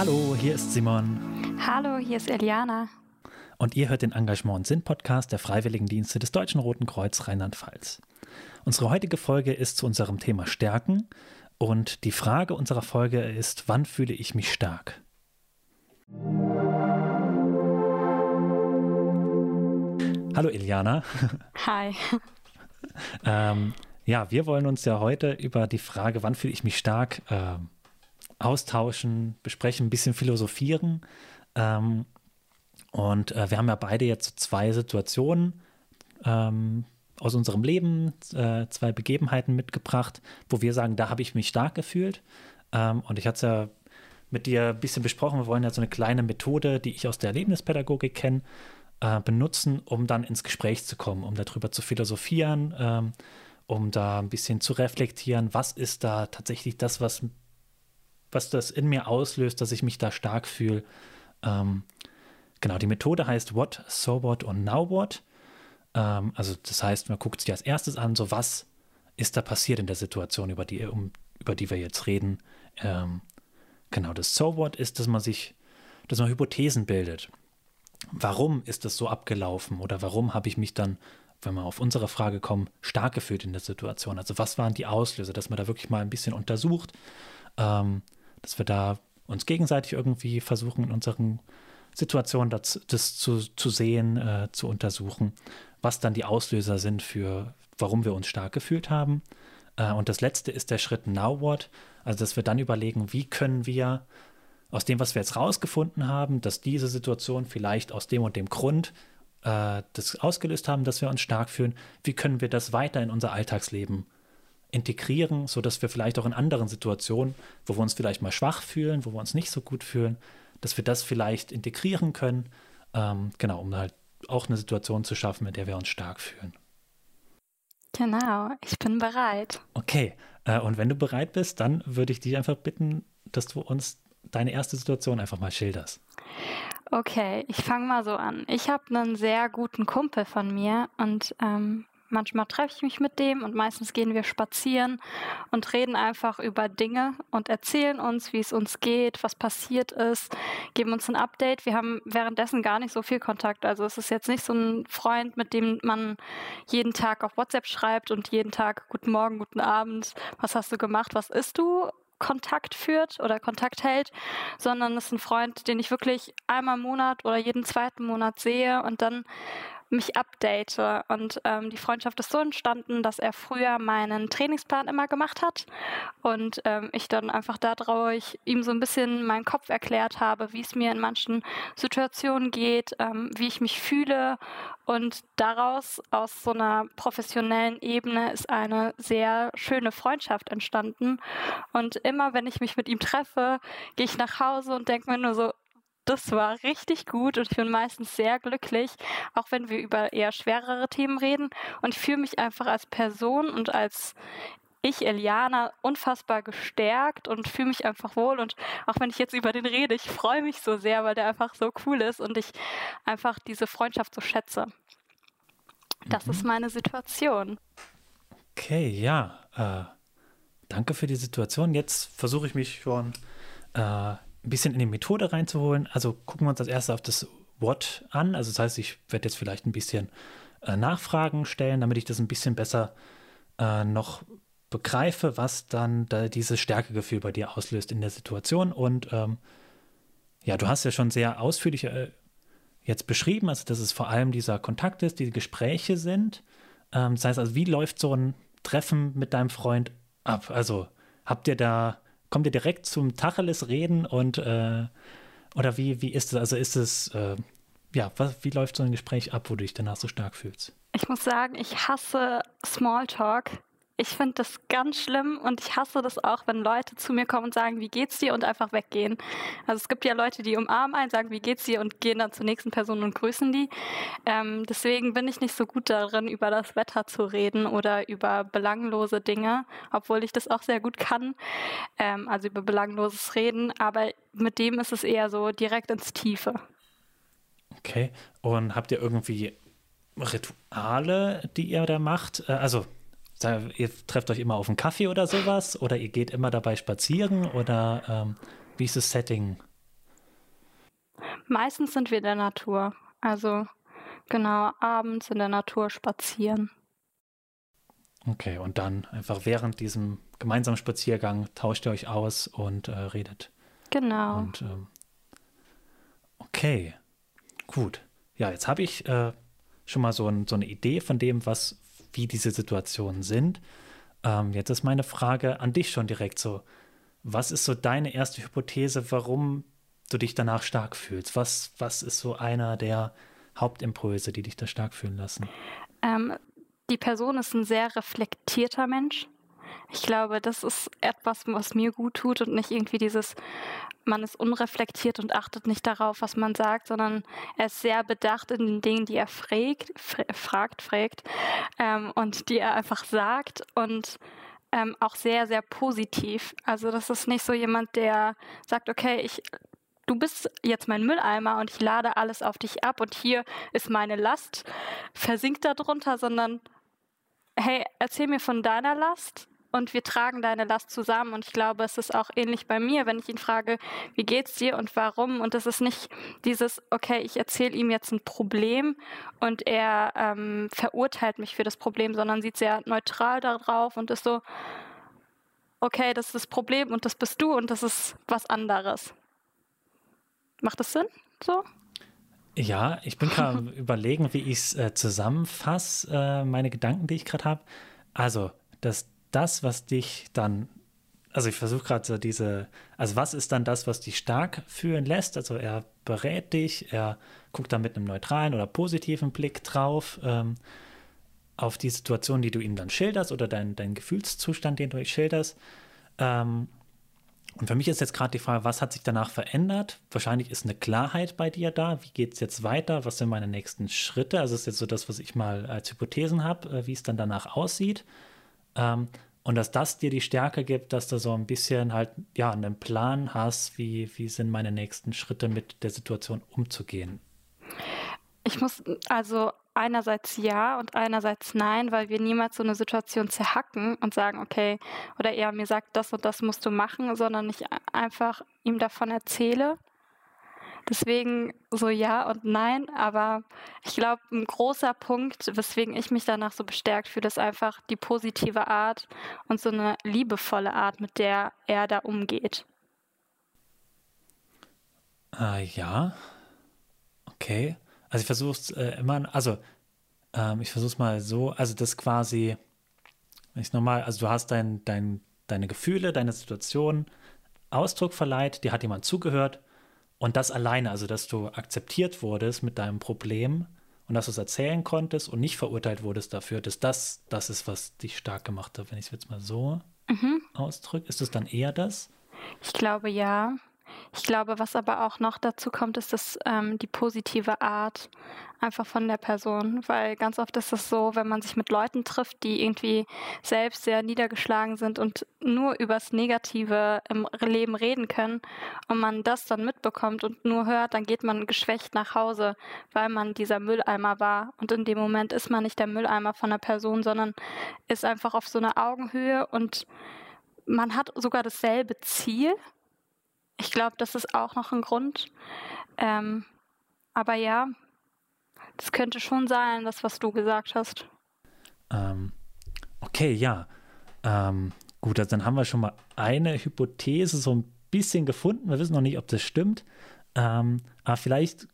Hallo, hier ist Simon. Hallo, hier ist Eliana. Und ihr hört den Engagement und Sinn Podcast der Freiwilligendienste des Deutschen Roten Kreuz Rheinland-Pfalz. Unsere heutige Folge ist zu unserem Thema Stärken und die Frage unserer Folge ist, wann fühle ich mich stark? Hallo Iliana. Hi. ähm, ja, wir wollen uns ja heute über die Frage, wann fühle ich mich stark, äh, austauschen, besprechen, ein bisschen philosophieren. Ähm, und äh, wir haben ja beide jetzt zwei Situationen ähm, aus unserem Leben, äh, zwei Begebenheiten mitgebracht, wo wir sagen, da habe ich mich stark gefühlt. Ähm, und ich hatte es ja mit dir ein bisschen besprochen, wir wollen ja so eine kleine Methode, die ich aus der Erlebnispädagogik kenne, äh, benutzen, um dann ins Gespräch zu kommen, um darüber zu philosophieren, ähm, um da ein bisschen zu reflektieren, was ist da tatsächlich das, was, was das in mir auslöst, dass ich mich da stark fühle. Ähm, genau, die Methode heißt What, So What und Now What. Ähm, also das heißt, man guckt sich als erstes an, so was ist da passiert in der Situation, über die, um, über die wir jetzt reden. Ähm, genau, das So What ist, dass man sich, dass man Hypothesen bildet warum ist das so abgelaufen oder warum habe ich mich dann, wenn wir auf unsere Frage kommen, stark gefühlt in der Situation? Also was waren die Auslöser, dass man da wirklich mal ein bisschen untersucht, ähm, dass wir da uns gegenseitig irgendwie versuchen, in unseren Situationen das, das zu, zu sehen, äh, zu untersuchen, was dann die Auslöser sind für, warum wir uns stark gefühlt haben. Äh, und das letzte ist der Schritt Now What, also dass wir dann überlegen, wie können wir aus dem, was wir jetzt rausgefunden haben, dass diese Situation vielleicht aus dem und dem Grund äh, das ausgelöst haben, dass wir uns stark fühlen, wie können wir das weiter in unser Alltagsleben integrieren, sodass wir vielleicht auch in anderen Situationen, wo wir uns vielleicht mal schwach fühlen, wo wir uns nicht so gut fühlen, dass wir das vielleicht integrieren können, ähm, genau, um halt auch eine Situation zu schaffen, in der wir uns stark fühlen. Genau, ich bin bereit. Okay, äh, und wenn du bereit bist, dann würde ich dich einfach bitten, dass du uns deine erste Situation einfach mal schilderst. Okay, ich fange mal so an. Ich habe einen sehr guten Kumpel von mir und ähm, manchmal treffe ich mich mit dem und meistens gehen wir spazieren und reden einfach über Dinge und erzählen uns, wie es uns geht, was passiert ist, geben uns ein Update. Wir haben währenddessen gar nicht so viel Kontakt. Also es ist jetzt nicht so ein Freund, mit dem man jeden Tag auf WhatsApp schreibt und jeden Tag Guten Morgen, guten Abend, was hast du gemacht, was isst du? Kontakt führt oder Kontakt hält, sondern es ist ein Freund, den ich wirklich einmal im Monat oder jeden zweiten Monat sehe und dann mich update. Und ähm, die Freundschaft ist so entstanden, dass er früher meinen Trainingsplan immer gemacht hat und ähm, ich dann einfach dadurch ihm so ein bisschen meinen Kopf erklärt habe, wie es mir in manchen Situationen geht, ähm, wie ich mich fühle. Und daraus, aus so einer professionellen Ebene, ist eine sehr schöne Freundschaft entstanden. Und immer, wenn ich mich mit ihm treffe, gehe ich nach Hause und denke mir nur so, das war richtig gut und ich bin meistens sehr glücklich, auch wenn wir über eher schwerere Themen reden. Und ich fühle mich einfach als Person und als ich, Eliana, unfassbar gestärkt und fühle mich einfach wohl. Und auch wenn ich jetzt über den rede, ich freue mich so sehr, weil der einfach so cool ist und ich einfach diese Freundschaft so schätze. Das mhm. ist meine Situation. Okay, ja. Äh, danke für die Situation. Jetzt versuche ich mich schon äh, ein bisschen in die Methode reinzuholen. Also gucken wir uns als erstes auf das What an. Also das heißt, ich werde jetzt vielleicht ein bisschen äh, Nachfragen stellen, damit ich das ein bisschen besser äh, noch begreife, was dann da dieses Stärkegefühl bei dir auslöst in der Situation. Und ähm, ja, du hast ja schon sehr ausführlich äh, jetzt beschrieben, also dass es vor allem dieser Kontakt ist, die Gespräche sind. Ähm, das heißt also, wie läuft so ein Treffen mit deinem Freund ab? Also habt ihr da kommt ihr direkt zum Tacheles reden und äh, oder wie, wie ist es? Also ist es, äh, ja, was, wie läuft so ein Gespräch ab, wo du dich danach so stark fühlst? Ich muss sagen, ich hasse Smalltalk. Ich finde das ganz schlimm und ich hasse das auch, wenn Leute zu mir kommen und sagen, wie geht's dir und einfach weggehen. Also es gibt ja Leute, die umarmen einen, sagen, wie geht's dir und gehen dann zur nächsten Person und grüßen die. Ähm, deswegen bin ich nicht so gut darin, über das Wetter zu reden oder über belanglose Dinge, obwohl ich das auch sehr gut kann. Ähm, also über belangloses Reden, aber mit dem ist es eher so direkt ins Tiefe. Okay. Und habt ihr irgendwie Rituale, die ihr da macht? Äh, also ihr trefft euch immer auf einen Kaffee oder sowas oder ihr geht immer dabei spazieren oder ähm, wie ist das Setting Meistens sind wir in der Natur. Also genau, abends in der Natur spazieren. Okay, und dann einfach während diesem gemeinsamen Spaziergang tauscht ihr euch aus und äh, redet. Genau. Und ähm, okay, gut. Ja, jetzt habe ich äh, schon mal so, ein, so, eine Idee von dem, was, wie diese Situationen sind. Ähm, jetzt ist meine Frage an dich schon direkt so. Was ist so deine erste Hypothese, warum du dich danach stark fühlst? Was, was ist so einer der Hauptimpulse, die dich da stark fühlen lassen? Ähm, die Person ist ein sehr reflektierter Mensch. Ich glaube, das ist etwas, was mir gut tut und nicht irgendwie dieses, man ist unreflektiert und achtet nicht darauf, was man sagt, sondern er ist sehr bedacht in den Dingen, die er fragt, fragt, fragt ähm, und die er einfach sagt und ähm, auch sehr, sehr positiv. Also das ist nicht so jemand, der sagt, okay, ich du bist jetzt mein Mülleimer und ich lade alles auf dich ab und hier ist meine Last, versinkt darunter, sondern hey, erzähl mir von deiner Last und wir tragen deine Last zusammen. Und ich glaube, es ist auch ähnlich bei mir, wenn ich ihn frage, wie geht's dir und warum? Und es ist nicht dieses, okay, ich erzähle ihm jetzt ein Problem und er ähm, verurteilt mich für das Problem, sondern sieht sehr neutral darauf und ist so, okay, das ist das Problem und das bist du und das ist was anderes. Macht das Sinn? So? Ja, ich bin gerade überlegen, wie ich es äh, zusammenfasse, äh, meine Gedanken, die ich gerade habe. Also, dass das, was dich dann, also ich versuche gerade so diese, also was ist dann das, was dich stark fühlen lässt? Also er berät dich, er guckt da mit einem neutralen oder positiven Blick drauf ähm, auf die Situation, die du ihm dann schilderst oder deinen dein Gefühlszustand, den du schilderst. Ähm, und für mich ist jetzt gerade die Frage, was hat sich danach verändert? Wahrscheinlich ist eine Klarheit bei dir da. Wie geht es jetzt weiter? Was sind meine nächsten Schritte? Also ist jetzt so das, was ich mal als Hypothesen habe, äh, wie es dann danach aussieht. Ähm, und dass das dir die Stärke gibt, dass du so ein bisschen halt, ja, einen Plan hast, wie, wie sind meine nächsten Schritte mit der Situation umzugehen. Ich muss also einerseits ja und einerseits nein, weil wir niemals so eine Situation zerhacken und sagen, okay, oder er mir sagt, das und das musst du machen, sondern ich einfach ihm davon erzähle Deswegen so ja und nein, aber ich glaube, ein großer Punkt, weswegen ich mich danach so bestärkt fühle, ist einfach die positive Art und so eine liebevolle Art, mit der er da umgeht. Äh, ja, okay. Also ich versuche es äh, immer, also ähm, ich versuche es mal so, also das quasi, wenn ich nochmal, also du hast dein, dein, deine Gefühle, deine Situation Ausdruck verleiht, dir hat jemand zugehört und das alleine, also dass du akzeptiert wurdest mit deinem Problem und dass du es erzählen konntest und nicht verurteilt wurdest dafür, dass das das ist, was dich stark gemacht hat. Wenn ich es jetzt mal so mhm. ausdrücke, ist es dann eher das? Ich glaube ja. Ich glaube, was aber auch noch dazu kommt, ist das, ähm, die positive Art einfach von der Person. Weil ganz oft ist es so, wenn man sich mit Leuten trifft, die irgendwie selbst sehr niedergeschlagen sind und nur übers Negative im Leben reden können und man das dann mitbekommt und nur hört, dann geht man geschwächt nach Hause, weil man dieser Mülleimer war. Und in dem Moment ist man nicht der Mülleimer von der Person, sondern ist einfach auf so einer Augenhöhe und man hat sogar dasselbe Ziel ich glaube, das ist auch noch ein Grund. Ähm, aber ja, das könnte schon sein, das, was du gesagt hast. Ähm, okay, ja. Ähm, gut, also dann haben wir schon mal eine Hypothese so ein bisschen gefunden. Wir wissen noch nicht, ob das stimmt. Ähm, aber vielleicht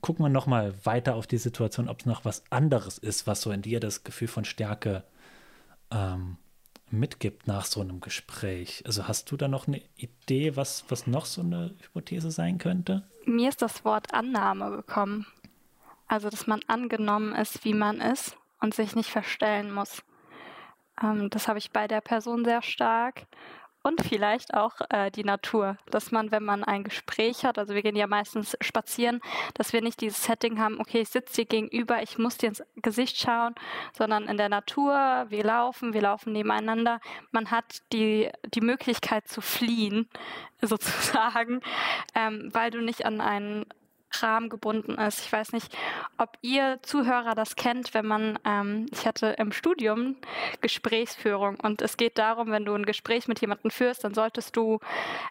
gucken wir noch mal weiter auf die Situation, ob es noch was anderes ist, was so in dir das Gefühl von Stärke ähm, mitgibt nach so einem Gespräch. Also hast du da noch eine Idee, was, was noch so eine Hypothese sein könnte? Mir ist das Wort Annahme gekommen. Also, dass man angenommen ist, wie man ist und sich nicht verstellen muss. Ähm, das habe ich bei der Person sehr stark und vielleicht auch äh, die Natur, dass man, wenn man ein Gespräch hat, also wir gehen ja meistens spazieren, dass wir nicht dieses Setting haben, okay, ich sitze dir gegenüber, ich muss dir ins Gesicht schauen, sondern in der Natur, wir laufen, wir laufen nebeneinander. Man hat die, die Möglichkeit zu fliehen, sozusagen, ähm, weil du nicht an einen Rahmen gebunden ist. Ich weiß nicht, ob ihr Zuhörer das kennt, wenn man, ähm, ich hatte im Studium Gesprächsführung und es geht darum, wenn du ein Gespräch mit jemandem führst, dann solltest du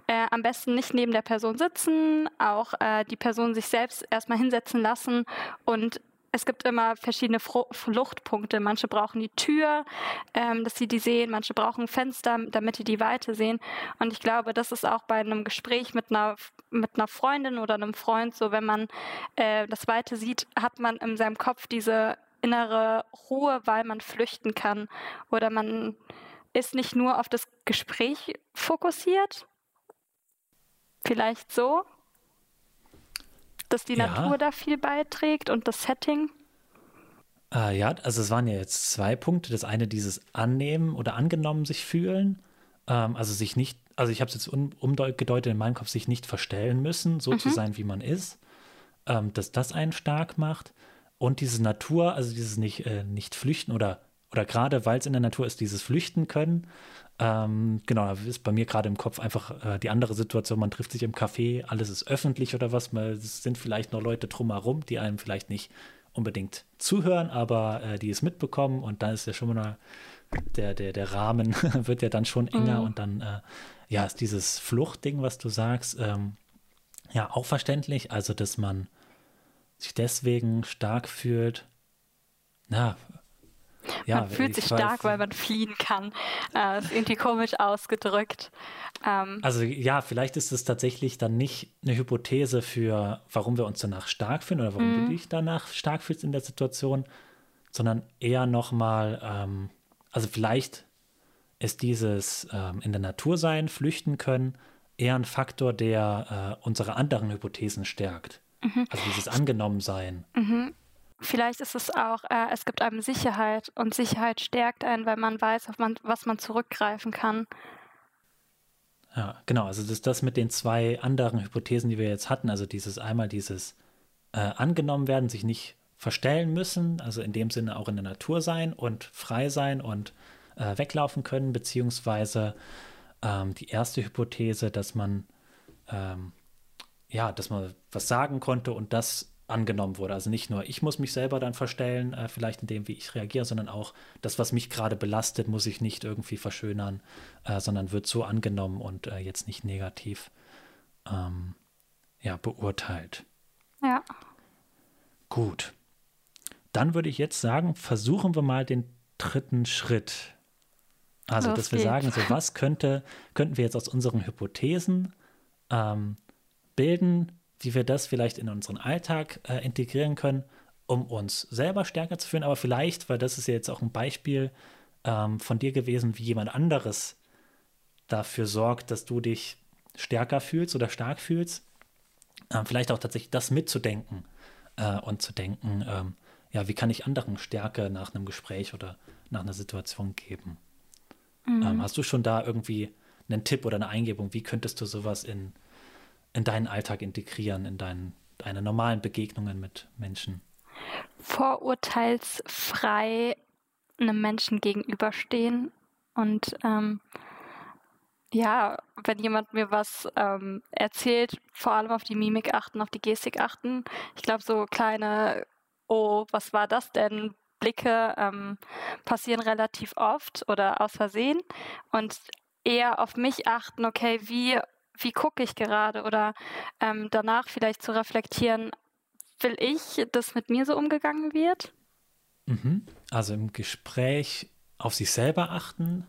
äh, am besten nicht neben der Person sitzen, auch äh, die Person sich selbst erstmal hinsetzen lassen und es gibt immer verschiedene Fluchtpunkte. Manche brauchen die Tür, ähm, dass sie die sehen. Manche brauchen Fenster, damit sie die Weite sehen. Und ich glaube, das ist auch bei einem Gespräch mit einer, mit einer Freundin oder einem Freund so, wenn man äh, das Weite sieht, hat man in seinem Kopf diese innere Ruhe, weil man flüchten kann. Oder man ist nicht nur auf das Gespräch fokussiert. Vielleicht so dass die ja. Natur da viel beiträgt und das Setting? Äh, ja, also es waren ja jetzt zwei Punkte. Das eine dieses Annehmen oder angenommen sich fühlen. Ähm, also sich nicht, also ich habe es jetzt um, umgedeutet in meinem Kopf, sich nicht verstellen müssen, so mhm. zu sein, wie man ist. Ähm, dass das einen stark macht. Und diese Natur, also dieses nicht, äh, nicht flüchten oder, oder gerade weil es in der Natur ist, dieses Flüchten können, ähm, genau, da ist bei mir gerade im Kopf einfach äh, die andere Situation. Man trifft sich im Café, alles ist öffentlich oder was. Es sind vielleicht noch Leute drumherum, die einem vielleicht nicht unbedingt zuhören, aber äh, die es mitbekommen und dann ist ja schon mal der, der, der Rahmen wird ja dann schon enger mhm. und dann äh, ja ist dieses Fluchtding, was du sagst, ähm, ja auch verständlich. Also, dass man sich deswegen stark fühlt. Na, ja, man fühlt sich stark, weil man fliehen kann. Äh, ist irgendwie komisch ausgedrückt. Ähm, also ja, vielleicht ist es tatsächlich dann nicht eine Hypothese für, warum wir uns danach stark fühlen oder warum du mhm. dich danach stark fühlst in der Situation, sondern eher nochmal, ähm, also vielleicht ist dieses ähm, in der Natur sein, flüchten können, eher ein Faktor, der äh, unsere anderen Hypothesen stärkt. Mhm. Also dieses Angenommensein. Mhm. Vielleicht ist es auch, äh, es gibt einem Sicherheit und Sicherheit stärkt einen, weil man weiß, auf man, was man zurückgreifen kann. Ja, genau. Also das das mit den zwei anderen Hypothesen, die wir jetzt hatten. Also dieses einmal dieses äh, angenommen werden, sich nicht verstellen müssen, also in dem Sinne auch in der Natur sein und frei sein und äh, weglaufen können, beziehungsweise ähm, die erste Hypothese, dass man ähm, ja, dass man was sagen konnte und das angenommen wurde. Also nicht nur ich muss mich selber dann verstellen, äh, vielleicht in dem, wie ich reagiere, sondern auch das, was mich gerade belastet, muss ich nicht irgendwie verschönern, äh, sondern wird so angenommen und äh, jetzt nicht negativ ähm, ja, beurteilt. Ja. Gut. Dann würde ich jetzt sagen, versuchen wir mal den dritten Schritt. Also, Los dass wir sagen, so was könnte, könnten wir jetzt aus unseren Hypothesen ähm, bilden, wie wir das vielleicht in unseren Alltag äh, integrieren können, um uns selber stärker zu fühlen, aber vielleicht, weil das ist ja jetzt auch ein Beispiel ähm, von dir gewesen, wie jemand anderes dafür sorgt, dass du dich stärker fühlst oder stark fühlst, ähm, vielleicht auch tatsächlich das mitzudenken äh, und zu denken, ähm, ja, wie kann ich anderen Stärke nach einem Gespräch oder nach einer Situation geben? Mhm. Ähm, hast du schon da irgendwie einen Tipp oder eine Eingebung, wie könntest du sowas in in deinen Alltag integrieren, in deinen, deine normalen Begegnungen mit Menschen? Vorurteilsfrei einem Menschen gegenüberstehen und ähm, ja, wenn jemand mir was ähm, erzählt, vor allem auf die Mimik achten, auf die Gestik achten. Ich glaube, so kleine, oh, was war das denn? Blicke ähm, passieren relativ oft oder aus Versehen und eher auf mich achten, okay, wie wie gucke ich gerade oder ähm, danach vielleicht zu reflektieren, will ich, dass mit mir so umgegangen wird? Mhm. Also im Gespräch auf sich selber achten,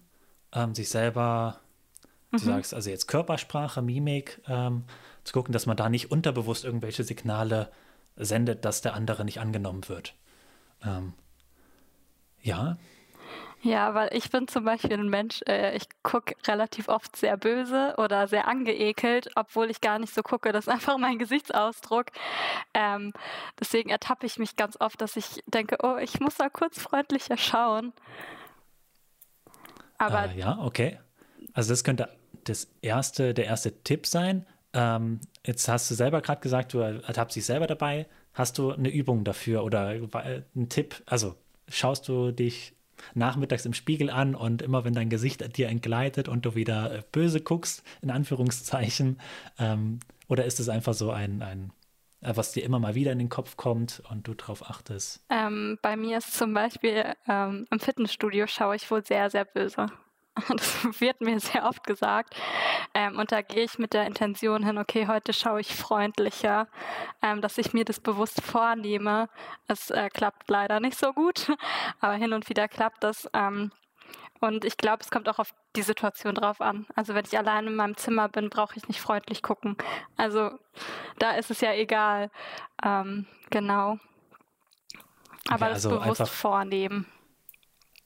ähm, sich selber, mhm. du sagst also jetzt Körpersprache, Mimik, ähm, zu gucken, dass man da nicht unterbewusst irgendwelche Signale sendet, dass der andere nicht angenommen wird. Ähm, ja, ja, weil ich bin zum Beispiel ein Mensch, äh, ich gucke relativ oft sehr böse oder sehr angeekelt, obwohl ich gar nicht so gucke. Das ist einfach mein Gesichtsausdruck. Ähm, deswegen ertappe ich mich ganz oft, dass ich denke, oh, ich muss da kurz freundlicher schauen. Aber äh, ja, okay. Also das könnte das erste, der erste Tipp sein. Ähm, jetzt hast du selber gerade gesagt, du ertappst dich selber dabei. Hast du eine Übung dafür oder äh, einen Tipp? Also schaust du dich nachmittags im Spiegel an und immer wenn dein Gesicht dir entgleitet und du wieder äh, böse guckst, in Anführungszeichen, ähm, oder ist es einfach so ein, ein äh, was dir immer mal wieder in den Kopf kommt und du darauf achtest? Ähm, bei mir ist zum Beispiel ähm, im Fitnessstudio schaue ich wohl sehr, sehr böse. Das wird mir sehr oft gesagt. Ähm, und da gehe ich mit der Intention hin, okay, heute schaue ich freundlicher, ähm, dass ich mir das bewusst vornehme. Es äh, klappt leider nicht so gut, aber hin und wieder klappt das. Ähm, und ich glaube, es kommt auch auf die Situation drauf an. Also wenn ich allein in meinem Zimmer bin, brauche ich nicht freundlich gucken. Also da ist es ja egal. Ähm, genau. Aber okay, also das bewusst vornehmen.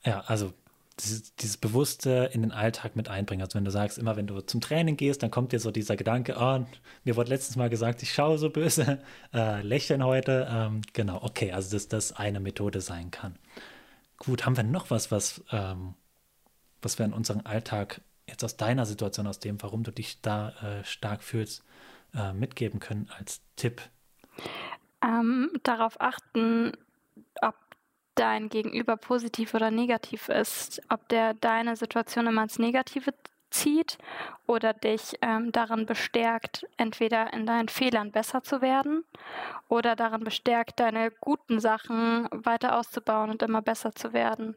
Ja, also dieses, dieses, Bewusste in den Alltag mit einbringen. Also wenn du sagst, immer wenn du zum Training gehst, dann kommt dir so dieser Gedanke, oh, mir wurde letztens mal gesagt, ich schaue so böse, äh, lächeln heute. Ähm, genau, okay, also dass das eine Methode sein kann. Gut, haben wir noch was, was, ähm, was wir in unserem Alltag jetzt aus deiner Situation, aus dem, warum du dich da äh, stark fühlst, äh, mitgeben können als Tipp? Ähm, darauf achten, ob dein Gegenüber positiv oder negativ ist, ob der deine Situation immer ins Negative zieht oder dich ähm, daran bestärkt, entweder in deinen Fehlern besser zu werden oder daran bestärkt, deine guten Sachen weiter auszubauen und immer besser zu werden.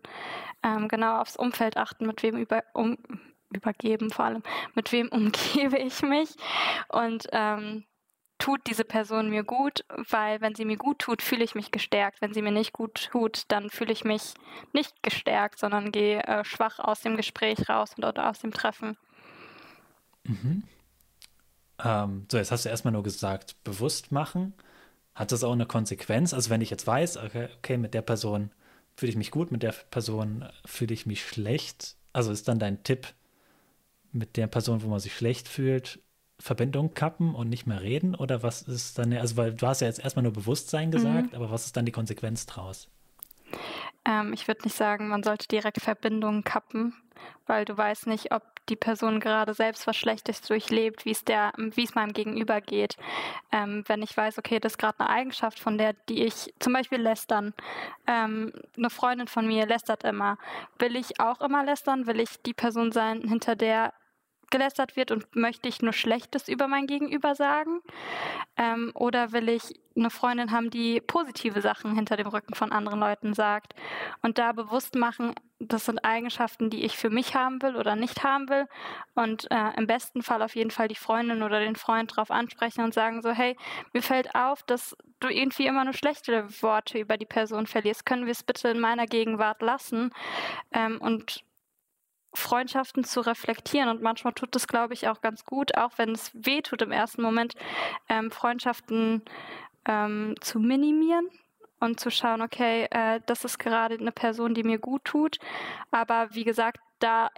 Ähm, genau aufs Umfeld achten, mit wem über, um, übergeben vor allem, mit wem umgebe ich mich und ähm, tut diese Person mir gut, weil wenn sie mir gut tut, fühle ich mich gestärkt. Wenn sie mir nicht gut tut, dann fühle ich mich nicht gestärkt, sondern gehe äh, schwach aus dem Gespräch raus und oder aus dem Treffen. Mhm. Ähm, so, jetzt hast du erstmal nur gesagt, bewusst machen. Hat das auch eine Konsequenz? Also wenn ich jetzt weiß, okay, okay mit der Person fühle ich mich gut, mit der Person fühle ich mich schlecht. Also ist dann dein Tipp, mit der Person, wo man sich schlecht fühlt, Verbindung kappen und nicht mehr reden? Oder was ist dann, also weil du hast ja jetzt erstmal nur Bewusstsein gesagt, mhm. aber was ist dann die Konsequenz draus? Ähm, ich würde nicht sagen, man sollte direkt Verbindungen kappen, weil du weißt nicht, ob die Person gerade selbst was Schlechtes durchlebt, wie es der, wie es meinem Gegenüber geht. Ähm, wenn ich weiß, okay, das ist gerade eine Eigenschaft von der, die ich zum Beispiel lästern. Ähm, eine Freundin von mir lästert immer. Will ich auch immer lästern? Will ich die Person sein, hinter der gelästert wird und möchte ich nur Schlechtes über mein Gegenüber sagen? Ähm, oder will ich eine Freundin haben, die positive Sachen hinter dem Rücken von anderen Leuten sagt? Und da bewusst machen, das sind Eigenschaften, die ich für mich haben will oder nicht haben will. Und äh, im besten Fall auf jeden Fall die Freundin oder den Freund darauf ansprechen und sagen so, hey, mir fällt auf, dass du irgendwie immer nur schlechte Worte über die Person verlierst. Können wir es bitte in meiner Gegenwart lassen? Ähm, und Freundschaften zu reflektieren. Und manchmal tut es, glaube ich, auch ganz gut, auch wenn es weh tut im ersten Moment, ähm, Freundschaften ähm, zu minimieren und zu schauen, okay, äh, das ist gerade eine Person, die mir gut tut. Aber wie gesagt, da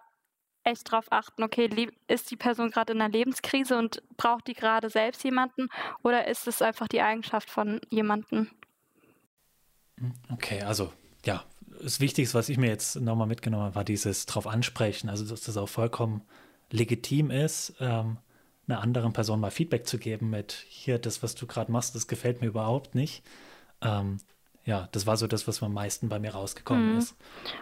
echt drauf achten, okay, ist die Person gerade in einer Lebenskrise und braucht die gerade selbst jemanden oder ist es einfach die Eigenschaft von jemandem? Okay, also ja, das Wichtigste, was ich mir jetzt nochmal mitgenommen habe, war dieses drauf ansprechen, also dass das auch vollkommen legitim ist, ähm, einer anderen Person mal Feedback zu geben mit, hier, das, was du gerade machst, das gefällt mir überhaupt nicht. Ähm, ja, das war so das, was am meisten bei mir rausgekommen mhm. ist.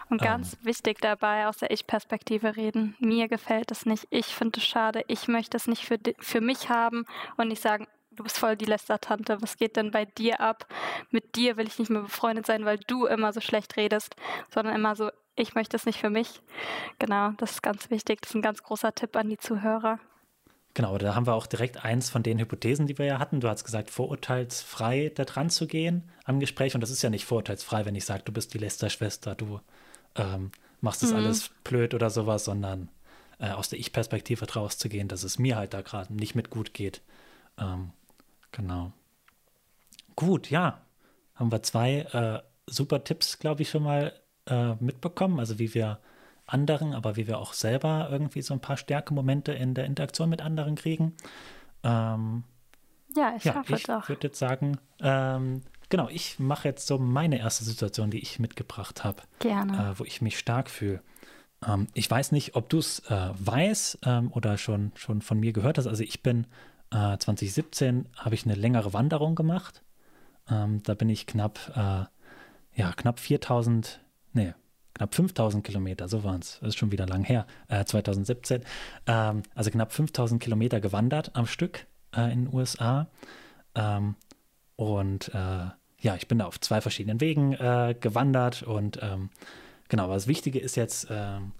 Und ganz ähm, wichtig dabei, aus der Ich-Perspektive reden. Mir gefällt es nicht, ich finde es schade, ich möchte es nicht für, für mich haben und nicht sagen, du bist voll die Lästertante, was geht denn bei dir ab? Mit dir will ich nicht mehr befreundet sein, weil du immer so schlecht redest, sondern immer so, ich möchte es nicht für mich. Genau, das ist ganz wichtig. Das ist ein ganz großer Tipp an die Zuhörer. Genau, da haben wir auch direkt eins von den Hypothesen, die wir ja hatten. Du hast gesagt, vorurteilsfrei da dran zu gehen am Gespräch. Und das ist ja nicht vorurteilsfrei, wenn ich sage, du bist die Lästerschwester, du ähm, machst das mhm. alles blöd oder sowas, sondern äh, aus der Ich-Perspektive draus zu gehen, dass es mir halt da gerade nicht mit gut geht. Ähm, Genau. Gut, ja. Haben wir zwei äh, super Tipps, glaube ich, schon mal äh, mitbekommen. Also wie wir anderen, aber wie wir auch selber irgendwie so ein paar Stärkemomente in der Interaktion mit anderen kriegen. Ähm, ja, ich ja, hoffe ich doch. Ich würde jetzt sagen, ähm, genau, ich mache jetzt so meine erste Situation, die ich mitgebracht habe. Gerne. Äh, wo ich mich stark fühle. Ähm, ich weiß nicht, ob du es äh, weißt ähm, oder schon, schon von mir gehört hast. Also ich bin äh, 2017 habe ich eine längere Wanderung gemacht. Ähm, da bin ich knapp, äh, ja, knapp 4000, nee, knapp 5000 Kilometer, so waren es, das ist schon wieder lang her, äh, 2017. Ähm, also knapp 5000 Kilometer gewandert am Stück äh, in den USA. Ähm, Und äh, ja, ich bin da auf zwei verschiedenen Wegen äh, gewandert und ähm, genau, aber das Wichtige ist jetzt, ähm,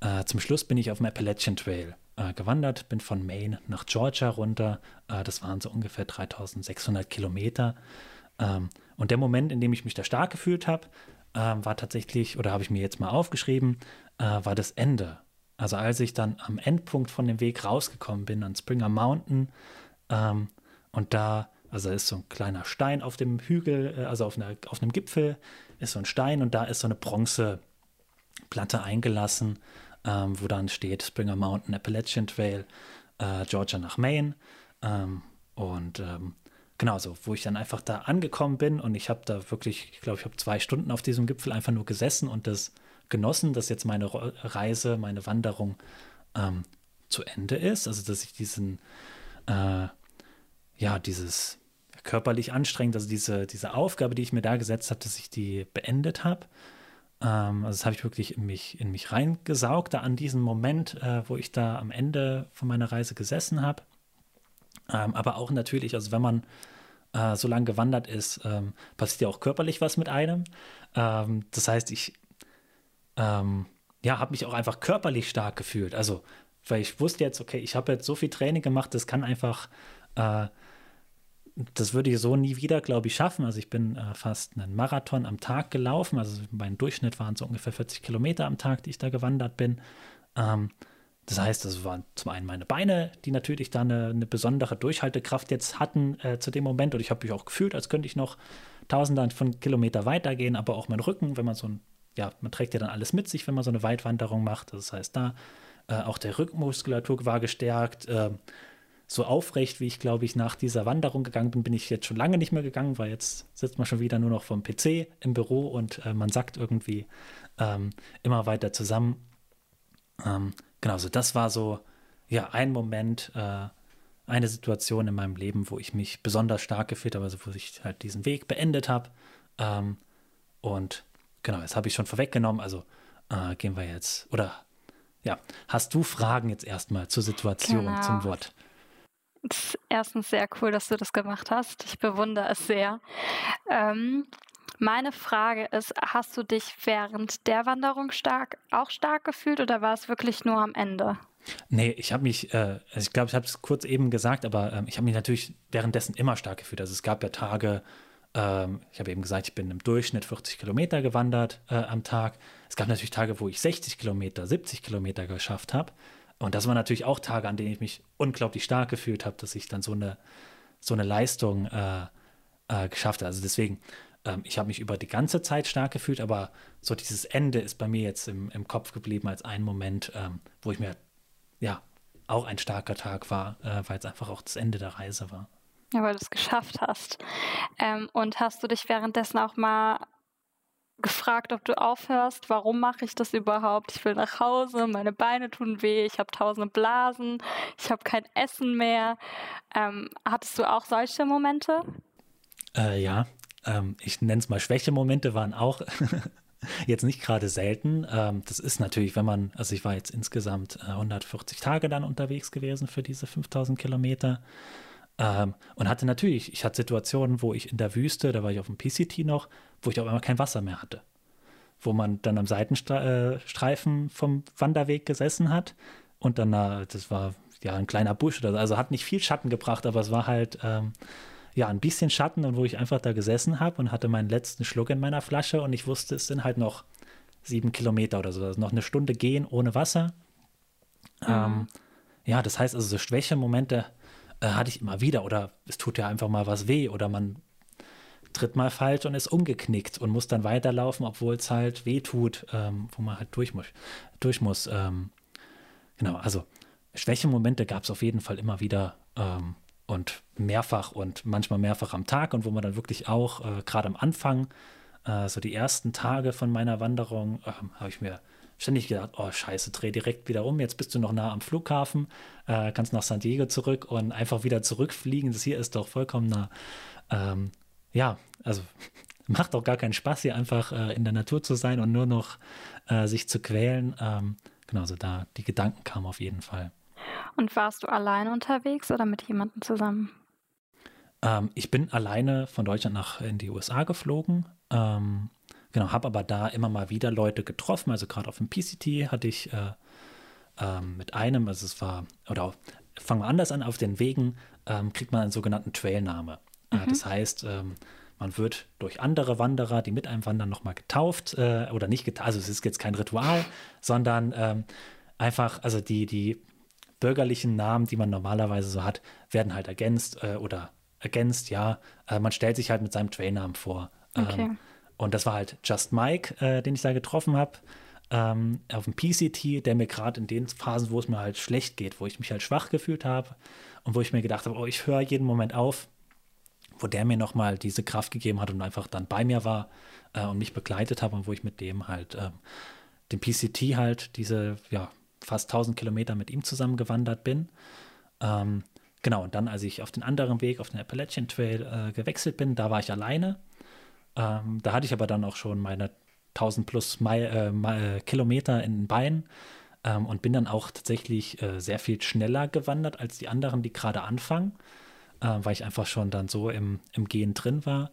äh, zum Schluss bin ich auf dem Appalachian Trail äh, gewandert, bin von Maine nach Georgia runter. Äh, das waren so ungefähr 3600 Kilometer. Ähm, und der Moment, in dem ich mich da stark gefühlt habe, ähm, war tatsächlich, oder habe ich mir jetzt mal aufgeschrieben, äh, war das Ende. Also als ich dann am Endpunkt von dem Weg rausgekommen bin, an Springer Mountain, ähm, und da also ist so ein kleiner Stein auf dem Hügel, äh, also auf, einer, auf einem Gipfel ist so ein Stein und da ist so eine Bronzeplatte eingelassen, ähm, wo dann steht Springer Mountain Appalachian Trail, äh, Georgia nach Maine. Ähm, und ähm, genau so, wo ich dann einfach da angekommen bin und ich habe da wirklich, ich glaube, ich habe zwei Stunden auf diesem Gipfel einfach nur gesessen und das genossen, dass jetzt meine Reise, meine Wanderung ähm, zu Ende ist. Also dass ich diesen äh, ja, dieses körperlich anstrengend, also diese, diese Aufgabe, die ich mir da gesetzt habe, dass ich die beendet habe. Ähm, also das habe ich wirklich in mich, in mich reingesaugt, da an diesem Moment, äh, wo ich da am Ende von meiner Reise gesessen habe. Ähm, aber auch natürlich, also wenn man äh, so lange gewandert ist, ähm, passiert ja auch körperlich was mit einem. Ähm, das heißt, ich ähm, ja, habe mich auch einfach körperlich stark gefühlt. Also, weil ich wusste jetzt, okay, ich habe jetzt so viel Training gemacht, das kann einfach äh, das würde ich so nie wieder, glaube ich, schaffen. Also ich bin äh, fast einen Marathon am Tag gelaufen. Also mein Durchschnitt waren so ungefähr 40 Kilometer am Tag, die ich da gewandert bin. Ähm, das heißt, das waren zum einen meine Beine, die natürlich da eine, eine besondere Durchhaltekraft jetzt hatten äh, zu dem Moment. Und ich habe mich auch gefühlt, als könnte ich noch Tausende von Kilometer weitergehen. Aber auch mein Rücken, wenn man so ein, ja, man trägt ja dann alles mit sich, wenn man so eine Weitwanderung macht. Das heißt, da äh, auch der Rückenmuskulatur war gestärkt. So aufrecht, wie ich, glaube ich, nach dieser Wanderung gegangen bin, bin ich jetzt schon lange nicht mehr gegangen, weil jetzt sitzt man schon wieder nur noch vom PC im Büro und äh, man sagt irgendwie ähm, immer weiter zusammen. Ähm, genau, so das war so, ja, ein Moment, äh, eine Situation in meinem Leben, wo ich mich besonders stark gefühlt habe, also wo ich halt diesen Weg beendet habe. Ähm, und genau, das habe ich schon vorweggenommen, also äh, gehen wir jetzt, oder ja, hast du Fragen jetzt erstmal zur Situation, genau. zum Wort? Erstens sehr cool, dass du das gemacht hast. Ich bewundere es sehr. Ähm, meine Frage ist, hast du dich während der Wanderung stark, auch stark gefühlt oder war es wirklich nur am Ende? Nee, ich habe mich, äh, also ich glaube, ich habe es kurz eben gesagt, aber ähm, ich habe mich natürlich währenddessen immer stark gefühlt. Also es gab ja Tage, ähm, ich habe eben gesagt, ich bin im Durchschnitt 40 Kilometer gewandert äh, am Tag. Es gab natürlich Tage, wo ich 60 Kilometer, 70 Kilometer geschafft habe. Und das waren natürlich auch Tage, an denen ich mich unglaublich stark gefühlt habe, dass ich dann so eine, so eine Leistung äh, äh, geschafft habe. Also deswegen, ähm, ich habe mich über die ganze Zeit stark gefühlt, aber so dieses Ende ist bei mir jetzt im, im Kopf geblieben als ein Moment, ähm, wo ich mir, ja, auch ein starker Tag war, äh, weil es einfach auch das Ende der Reise war. Ja, weil du es geschafft hast. Ähm, und hast du dich währenddessen auch mal gefragt, ob du aufhörst. Warum mache ich das überhaupt? Ich will nach Hause, meine Beine tun weh, ich habe tausende Blasen, ich habe kein Essen mehr. Ähm, hattest du auch solche Momente? Äh, ja, ähm, ich nenne es mal Schwächemomente, waren auch jetzt nicht gerade selten. Ähm, das ist natürlich, wenn man, also ich war jetzt insgesamt äh, 140 Tage dann unterwegs gewesen für diese 5000 Kilometer. Ähm, und hatte natürlich, ich hatte Situationen, wo ich in der Wüste, da war ich auf dem PCT noch, wo ich auf einmal kein Wasser mehr hatte. Wo man dann am Seitenstreifen vom Wanderweg gesessen hat und dann, das war ja ein kleiner Busch oder so, also hat nicht viel Schatten gebracht, aber es war halt ähm, ja ein bisschen Schatten und wo ich einfach da gesessen habe und hatte meinen letzten Schluck in meiner Flasche und ich wusste, es sind halt noch sieben Kilometer oder so, also noch eine Stunde gehen ohne Wasser. Mhm. Ähm, ja, das heißt also so Schwächemomente äh, hatte ich immer wieder oder es tut ja einfach mal was weh oder man tritt mal falsch und ist umgeknickt und muss dann weiterlaufen, obwohl es halt weh tut, ähm, wo man halt durch muss. Durch muss ähm, genau, also Schwächemomente gab es auf jeden Fall immer wieder ähm, und mehrfach und manchmal mehrfach am Tag und wo man dann wirklich auch äh, gerade am Anfang, äh, so die ersten Tage von meiner Wanderung, äh, habe ich mir ständig gedacht, oh scheiße, dreh direkt wieder um, jetzt bist du noch nah am Flughafen, äh, kannst nach San Diego zurück und einfach wieder zurückfliegen, das hier ist doch vollkommen nah. Ähm, ja, also macht auch gar keinen Spaß, hier einfach äh, in der Natur zu sein und nur noch äh, sich zu quälen. Ähm, genau, so da, die Gedanken kamen auf jeden Fall. Und warst du allein unterwegs oder mit jemandem zusammen? Ähm, ich bin alleine von Deutschland nach in die USA geflogen. Ähm, genau, habe aber da immer mal wieder Leute getroffen. Also gerade auf dem PCT hatte ich äh, äh, mit einem, also es war, oder fangen wir anders an, auf den Wegen ähm, kriegt man einen sogenannten Trailname. Äh, mhm. das heißt, ähm, man wird durch andere Wanderer, die mit einem wandern, nochmal getauft äh, oder nicht getauft. Also es ist jetzt kein Ritual, sondern ähm, einfach, also die, die bürgerlichen Namen, die man normalerweise so hat, werden halt ergänzt äh, oder ergänzt, ja. Äh, man stellt sich halt mit seinem Trailnamen vor. Ähm, okay. Und das war halt Just Mike, äh, den ich da getroffen habe. Ähm, auf dem PCT, der mir gerade in den Phasen, wo es mir halt schlecht geht, wo ich mich halt schwach gefühlt habe und wo ich mir gedacht habe, oh, ich höre jeden Moment auf, wo der mir nochmal diese Kraft gegeben hat und einfach dann bei mir war äh, und mich begleitet hat und wo ich mit dem halt, äh, dem PCT halt diese, ja, fast 1000 Kilometer mit ihm zusammen gewandert bin. Ähm, genau, und dann, als ich auf den anderen Weg, auf den Appalachian Trail äh, gewechselt bin, da war ich alleine. Ähm, da hatte ich aber dann auch schon meine 1000 plus Mai, äh, Mai, Kilometer in den Beinen ähm, und bin dann auch tatsächlich äh, sehr viel schneller gewandert als die anderen, die gerade anfangen äh, weil ich einfach schon dann so im, im Gehen drin war.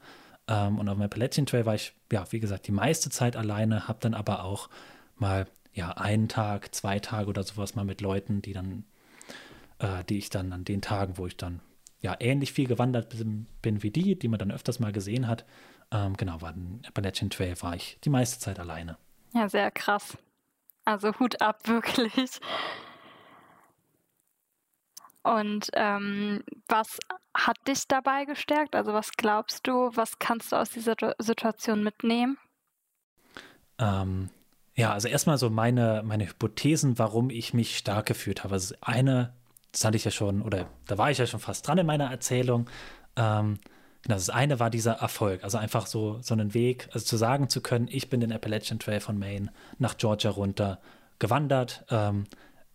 Ähm, und auf dem Appalachian Trail war ich, ja, wie gesagt, die meiste Zeit alleine, habe dann aber auch mal, ja, einen Tag, zwei Tage oder sowas mal mit Leuten, die dann, äh, die ich dann an den Tagen, wo ich dann, ja, ähnlich viel gewandert bin, bin wie die, die man dann öfters mal gesehen hat, ähm, genau, war den Appalachian Trail war ich die meiste Zeit alleine. Ja, sehr krass. Also Hut ab, wirklich. Und ähm, was hat dich dabei gestärkt? Also was glaubst du, was kannst du aus dieser Situation mitnehmen? Ähm, ja, also erstmal so meine, meine Hypothesen, warum ich mich stark gefühlt habe. Also eine, das hatte ich ja schon, oder da war ich ja schon fast dran in meiner Erzählung. Ähm, das eine war dieser Erfolg, also einfach so, so einen Weg, also zu sagen zu können, ich bin den Appalachian Trail von Maine nach Georgia runter gewandert. Ähm,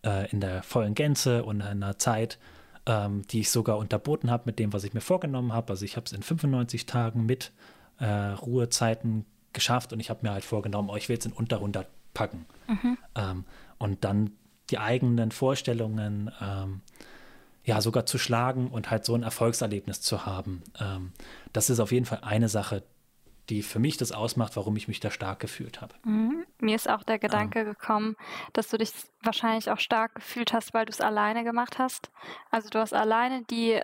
äh, in der vollen Gänze und in einer Zeit, ähm, die ich sogar unterboten habe mit dem, was ich mir vorgenommen habe. Also ich habe es in 95 Tagen mit äh, Ruhezeiten geschafft und ich habe mir halt vorgenommen, oh, ich will es in unter 100 packen. Mhm. Ähm, und dann die eigenen Vorstellungen ähm, ja sogar zu schlagen und halt so ein Erfolgserlebnis zu haben. Ähm, das ist auf jeden Fall eine Sache, die für mich das ausmacht, warum ich mich da stark gefühlt habe. Mhm. Mir ist auch der Gedanke ja. gekommen, dass du dich wahrscheinlich auch stark gefühlt hast, weil du es alleine gemacht hast. Also du hast alleine die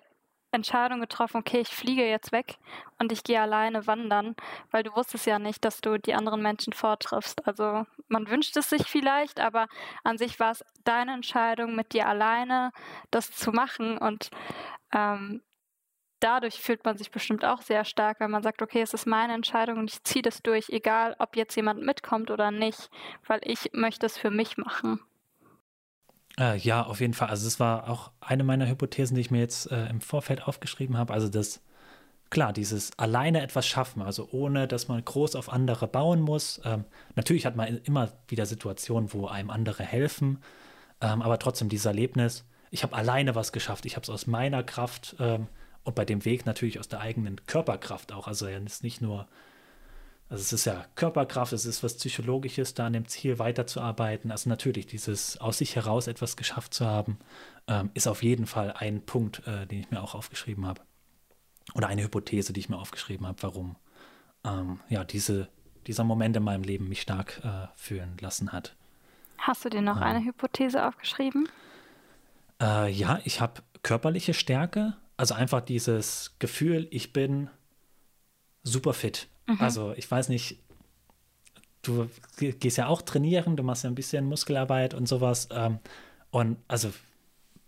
Entscheidung getroffen, okay, ich fliege jetzt weg und ich gehe alleine wandern, weil du wusstest ja nicht, dass du die anderen Menschen vortriffst. Also man wünscht es sich vielleicht, aber an sich war es deine Entscheidung, mit dir alleine das zu machen und ähm, dadurch fühlt man sich bestimmt auch sehr stark, weil man sagt, okay, es ist meine Entscheidung und ich ziehe das durch, egal ob jetzt jemand mitkommt oder nicht, weil ich möchte es für mich machen. Äh, ja, auf jeden Fall. Also es war auch eine meiner Hypothesen, die ich mir jetzt äh, im Vorfeld aufgeschrieben habe. Also das, klar, dieses alleine etwas schaffen, also ohne, dass man groß auf andere bauen muss. Ähm, natürlich hat man immer wieder Situationen, wo einem andere helfen, ähm, aber trotzdem dieses Erlebnis, ich habe alleine was geschafft, ich habe es aus meiner Kraft ähm, und bei dem Weg natürlich aus der eigenen Körperkraft auch. Also ist nicht nur, also es ist ja Körperkraft, es ist was Psychologisches, da an dem Ziel weiterzuarbeiten. Also natürlich, dieses aus sich heraus etwas geschafft zu haben, ähm, ist auf jeden Fall ein Punkt, äh, den ich mir auch aufgeschrieben habe. Oder eine Hypothese, die ich mir aufgeschrieben habe, warum ähm, ja diese, dieser Moment in meinem Leben mich stark äh, fühlen lassen hat. Hast du dir noch ähm, eine Hypothese aufgeschrieben? Äh, ja, ich habe körperliche Stärke also einfach dieses Gefühl, ich bin super fit. Mhm. Also ich weiß nicht, du gehst ja auch trainieren, du machst ja ein bisschen Muskelarbeit und sowas. Ähm, und also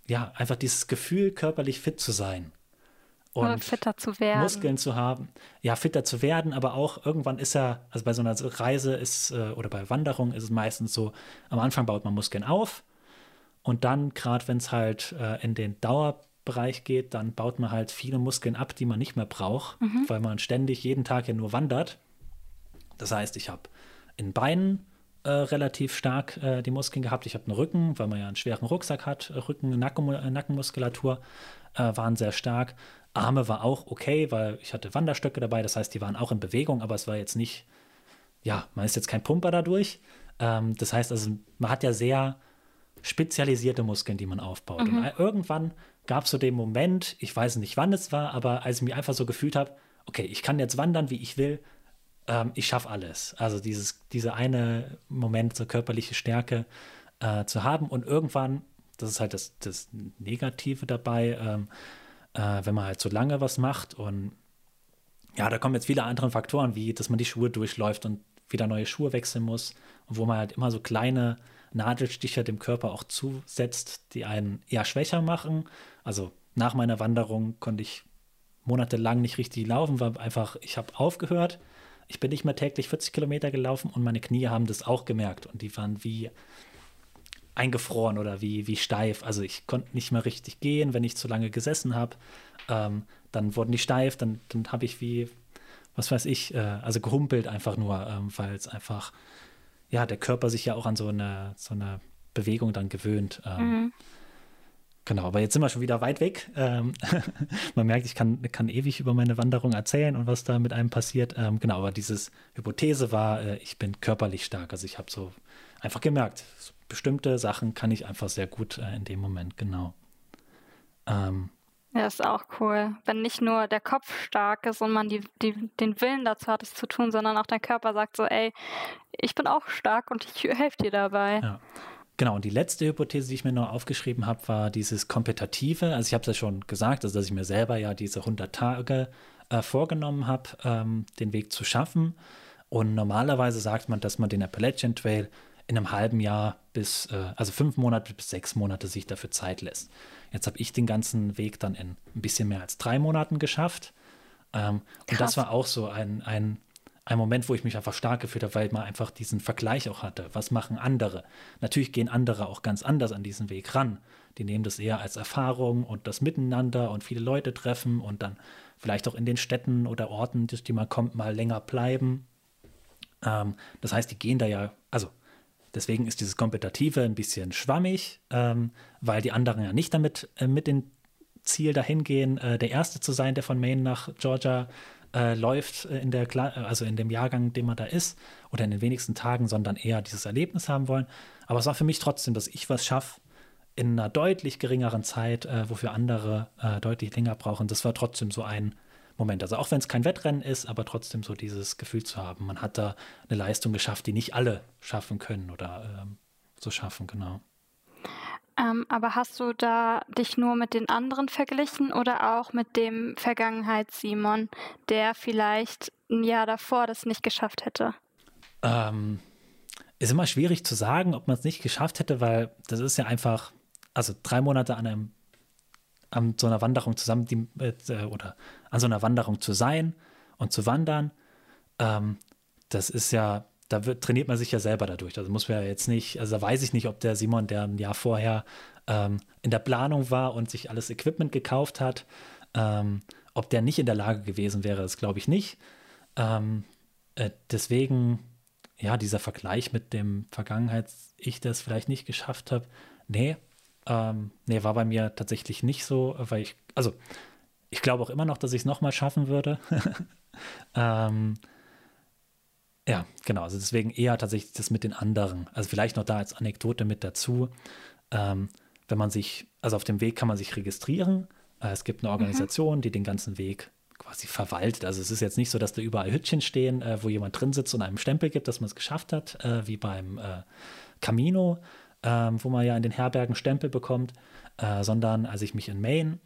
ja, einfach dieses Gefühl, körperlich fit zu sein. Und fitter zu werden. Muskeln zu haben. Ja, fitter zu werden, aber auch irgendwann ist er, also bei so einer Reise ist, äh, oder bei Wanderung ist es meistens so, am Anfang baut man Muskeln auf und dann, gerade wenn es halt äh, in den Dauer Bereich geht, dann baut man halt viele Muskeln ab, die man nicht mehr braucht, mhm. weil man ständig jeden Tag ja nur wandert. Das heißt, ich habe in Beinen äh, relativ stark äh, die Muskeln gehabt. Ich habe einen Rücken, weil man ja einen schweren Rucksack hat. Rücken, Nacken, äh, Nackenmuskulatur äh, waren sehr stark. Arme war auch okay, weil ich hatte Wanderstöcke dabei. Das heißt, die waren auch in Bewegung, aber es war jetzt nicht, ja, man ist jetzt kein Pumper dadurch. Ähm, das heißt also, man hat ja sehr spezialisierte Muskeln, die man aufbaut. Mhm. Und irgendwann gab es so den Moment, ich weiß nicht, wann es war, aber als ich mich einfach so gefühlt habe, okay, ich kann jetzt wandern, wie ich will, ähm, ich schaffe alles. Also dieses, dieser eine Moment, so körperliche Stärke äh, zu haben und irgendwann, das ist halt das, das Negative dabei, ähm, äh, wenn man halt so lange was macht und ja, da kommen jetzt viele andere Faktoren, wie dass man die Schuhe durchläuft und wieder neue Schuhe wechseln muss und wo man halt immer so kleine Nadelstiche dem Körper auch zusetzt, die einen eher schwächer machen. Also nach meiner Wanderung konnte ich monatelang nicht richtig laufen, weil einfach, ich habe aufgehört. Ich bin nicht mehr täglich 40 Kilometer gelaufen und meine Knie haben das auch gemerkt und die waren wie eingefroren oder wie, wie steif. Also ich konnte nicht mehr richtig gehen, wenn ich zu lange gesessen habe. Ähm, dann wurden die steif, dann, dann habe ich wie, was weiß ich, äh, also gehumpelt einfach nur, ähm, weil es einfach ja, der Körper sich ja auch an so eine, so eine Bewegung dann gewöhnt. Ähm, mhm. Genau, aber jetzt sind wir schon wieder weit weg. Ähm, man merkt, ich kann, kann ewig über meine Wanderung erzählen und was da mit einem passiert. Ähm, genau, aber dieses Hypothese war, äh, ich bin körperlich stark. Also ich habe so einfach gemerkt, so bestimmte Sachen kann ich einfach sehr gut äh, in dem Moment, genau. Ähm, ja, ist auch cool. Wenn nicht nur der Kopf stark ist und man die, die, den Willen dazu hat, es zu tun, sondern auch dein Körper sagt so, ey, ich bin auch stark und ich helfe dir dabei. Ja. Genau, und die letzte Hypothese, die ich mir noch aufgeschrieben habe, war dieses Kompetative. Also ich habe es ja schon gesagt, also dass ich mir selber ja diese 100 Tage äh, vorgenommen habe, ähm, den Weg zu schaffen. Und normalerweise sagt man, dass man den Appalachian Trail in einem halben Jahr bis, äh, also fünf Monate bis sechs Monate sich dafür Zeit lässt. Jetzt habe ich den ganzen Weg dann in ein bisschen mehr als drei Monaten geschafft. Ähm, und das war auch so ein, ein, ein Moment, wo ich mich einfach stark gefühlt habe, weil man einfach diesen Vergleich auch hatte. Was machen andere? Natürlich gehen andere auch ganz anders an diesen Weg ran. Die nehmen das eher als Erfahrung und das Miteinander und viele Leute treffen und dann vielleicht auch in den Städten oder Orten, durch die man kommt, mal länger bleiben. Ähm, das heißt, die gehen da ja, also Deswegen ist dieses Kompetitive ein bisschen schwammig, ähm, weil die anderen ja nicht damit äh, mit dem Ziel dahin gehen, äh, der Erste zu sein, der von Maine nach Georgia äh, läuft, äh, in der also in dem Jahrgang, dem man da ist, oder in den wenigsten Tagen, sondern eher dieses Erlebnis haben wollen. Aber es war für mich trotzdem, dass ich was schaffe in einer deutlich geringeren Zeit, äh, wofür andere äh, deutlich länger brauchen. Das war trotzdem so ein Moment. Also auch wenn es kein Wettrennen ist, aber trotzdem so dieses Gefühl zu haben, man hat da eine Leistung geschafft, die nicht alle schaffen können oder ähm, so schaffen, genau. Ähm, aber hast du da dich nur mit den anderen verglichen oder auch mit dem Vergangenheits-Simon, der vielleicht ein Jahr davor das nicht geschafft hätte? Ähm, ist immer schwierig zu sagen, ob man es nicht geschafft hätte, weil das ist ja einfach, also drei Monate an einem an so einer Wanderung zusammen die, äh, oder an so einer Wanderung zu sein und zu wandern, ähm, das ist ja, da wird, trainiert man sich ja selber dadurch. Also muss man ja jetzt nicht, also da weiß ich nicht, ob der Simon, der ein Jahr vorher ähm, in der Planung war und sich alles Equipment gekauft hat, ähm, ob der nicht in der Lage gewesen wäre, das glaube ich nicht. Ähm, äh, deswegen, ja, dieser Vergleich mit dem Vergangenheits-Ich, das vielleicht nicht geschafft habe, nee, ähm, nee, war bei mir tatsächlich nicht so, weil ich, also ich glaube auch immer noch, dass ich es nochmal schaffen würde. ähm, ja, genau. Also deswegen eher tatsächlich das mit den anderen. Also vielleicht noch da als Anekdote mit dazu. Ähm, wenn man sich, also auf dem Weg kann man sich registrieren. Äh, es gibt eine mhm. Organisation, mhm. die den ganzen Weg quasi verwaltet. Also es ist jetzt nicht so, dass da überall Hütchen stehen, äh, wo jemand drin sitzt und einem Stempel gibt, dass man es geschafft hat, äh, wie beim äh, Camino, ähm, wo man ja in den Herbergen Stempel bekommt, äh, sondern als ich mich in Maine,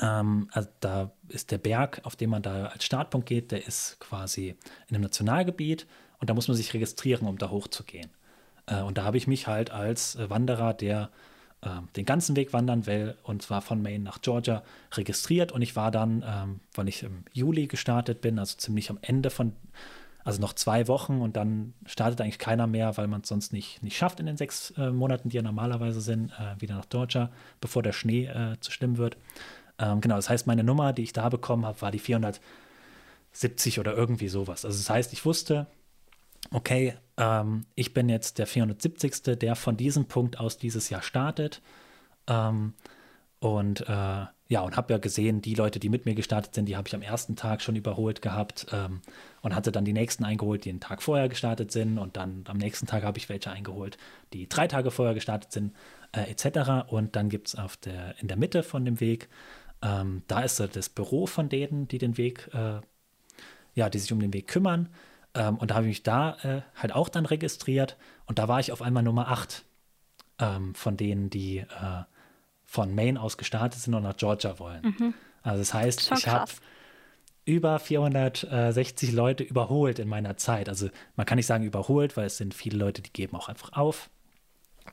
ähm, also da ist der Berg, auf dem man da als Startpunkt geht, der ist quasi in einem Nationalgebiet und da muss man sich registrieren, um da hochzugehen. Äh, und da habe ich mich halt als äh, Wanderer, der äh, den ganzen Weg wandern will, und zwar von Maine nach Georgia, registriert. Und ich war dann, ähm, weil ich im Juli gestartet bin, also ziemlich am Ende von also noch zwei Wochen und dann startet eigentlich keiner mehr, weil man es sonst nicht, nicht schafft in den sechs äh, Monaten, die ja normalerweise sind, äh, wieder nach Georgia, bevor der Schnee äh, zu schlimm wird. Ähm, genau, das heißt, meine Nummer, die ich da bekommen habe, war die 470 oder irgendwie sowas. Also das heißt, ich wusste, okay, ähm, ich bin jetzt der 470. der von diesem Punkt aus dieses Jahr startet. Ähm, und äh, ja, und habe ja gesehen, die Leute, die mit mir gestartet sind, die habe ich am ersten Tag schon überholt gehabt ähm, und hatte dann die nächsten eingeholt, die einen Tag vorher gestartet sind. Und dann am nächsten Tag habe ich welche eingeholt, die drei Tage vorher gestartet sind. äh, etc. Und dann gibt es der, in der Mitte von dem Weg, ähm, da ist das Büro von denen, die den Weg, äh, ja, die sich um den Weg kümmern. Ähm, und da habe ich mich da äh, halt auch dann registriert und da war ich auf einmal Nummer 8 ähm, von denen, die äh, von Maine aus gestartet sind und nach Georgia wollen. Mhm. Also das heißt, Schon ich habe über 460 Leute überholt in meiner Zeit. Also man kann nicht sagen überholt, weil es sind viele Leute, die geben auch einfach auf.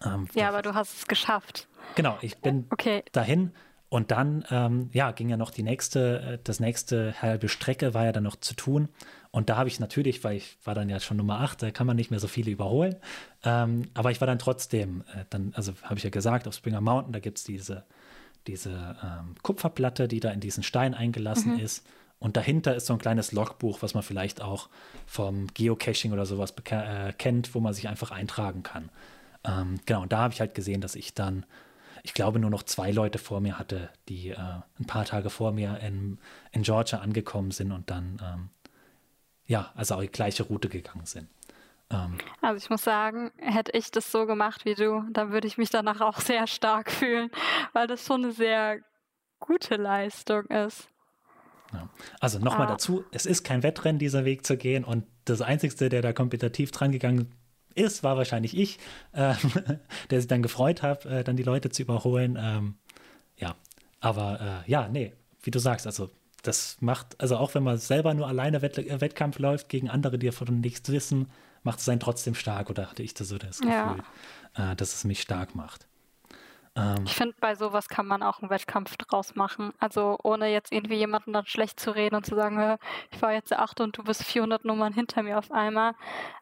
Ähm, ja, aber du hast es geschafft. Genau, ich bin okay. dahin und dann, ähm, ja, ging ja noch die nächste, äh, das nächste halbe Strecke war ja dann noch zu tun. Und da habe ich natürlich, weil ich war dann ja schon Nummer 8, da kann man nicht mehr so viele überholen. Ähm, aber ich war dann trotzdem, äh, dann, also habe ich ja gesagt, auf Springer Mountain, da gibt es diese, diese ähm, Kupferplatte, die da in diesen Stein eingelassen mhm. ist. Und dahinter ist so ein kleines Logbuch, was man vielleicht auch vom Geocaching oder sowas äh, kennt, wo man sich einfach eintragen kann. Ähm, genau, und da habe ich halt gesehen, dass ich dann ich glaube, nur noch zwei Leute vor mir hatte, die äh, ein paar Tage vor mir in, in Georgia angekommen sind und dann, ähm, ja, also auch die gleiche Route gegangen sind. Ähm, also ich muss sagen, hätte ich das so gemacht wie du, dann würde ich mich danach auch sehr stark fühlen, weil das schon eine sehr gute Leistung ist. Ja. Also nochmal ah. dazu, es ist kein Wettrennen, dieser Weg zu gehen und das Einzige, der da kompetitiv dran gegangen ist, war wahrscheinlich ich, äh, der sich dann gefreut hat, äh, dann die Leute zu überholen. Ähm, ja, aber äh, ja, nee, wie du sagst, also das macht, also auch wenn man selber nur alleine Wett äh, Wettkampf läuft gegen andere, die davon nichts wissen, macht es einen trotzdem stark oder hatte ich da so das Gefühl, ja. Äh, dass es mich stark macht. Ähm, ich finde, bei sowas kann man auch einen Wettkampf draus machen. Also ohne jetzt irgendwie jemanden dann schlecht zu reden und zu sagen, ich war jetzt der Achte und du bist 400 Nummern hinter mir auf einmal.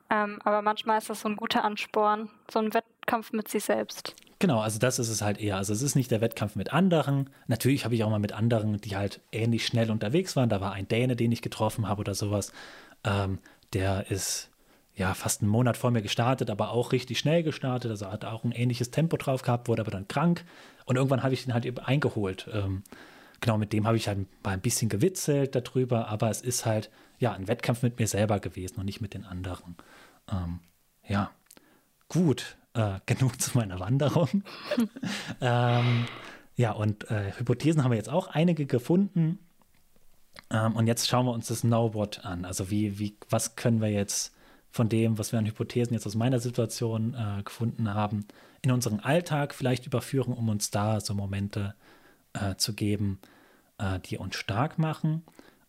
Ähm, aber manchmal ist das so ein guter Ansporn, so ein Wettkampf mit sich selbst. Genau, also das ist es halt eher. Also es ist nicht der Wettkampf mit anderen. Natürlich habe ich auch mal mit anderen, die halt ähnlich schnell unterwegs waren. Da war ein Däne, den ich getroffen habe oder sowas. Ähm, der ist ja fast einen Monat vor mir gestartet, aber auch richtig schnell gestartet. Also hat auch ein ähnliches Tempo drauf gehabt, wurde aber dann krank. Und irgendwann habe ich ihn halt eingeholt. Ähm, genau, mit dem habe ich halt mal ein bisschen gewitzelt darüber, aber es ist halt ja ein Wettkampf mit mir selber gewesen und nicht mit den anderen. Ähm, ja, gut, äh, genug zu meiner Wanderung. ähm, ja, und äh, Hypothesen haben wir jetzt auch einige gefunden. Ähm, und jetzt schauen wir uns das Snowboard an. Also wie, wie, was können wir jetzt von dem, was wir an Hypothesen jetzt aus meiner Situation äh, gefunden haben, in unseren Alltag vielleicht überführen, um uns da so Momente äh, zu geben, äh, die uns stark machen.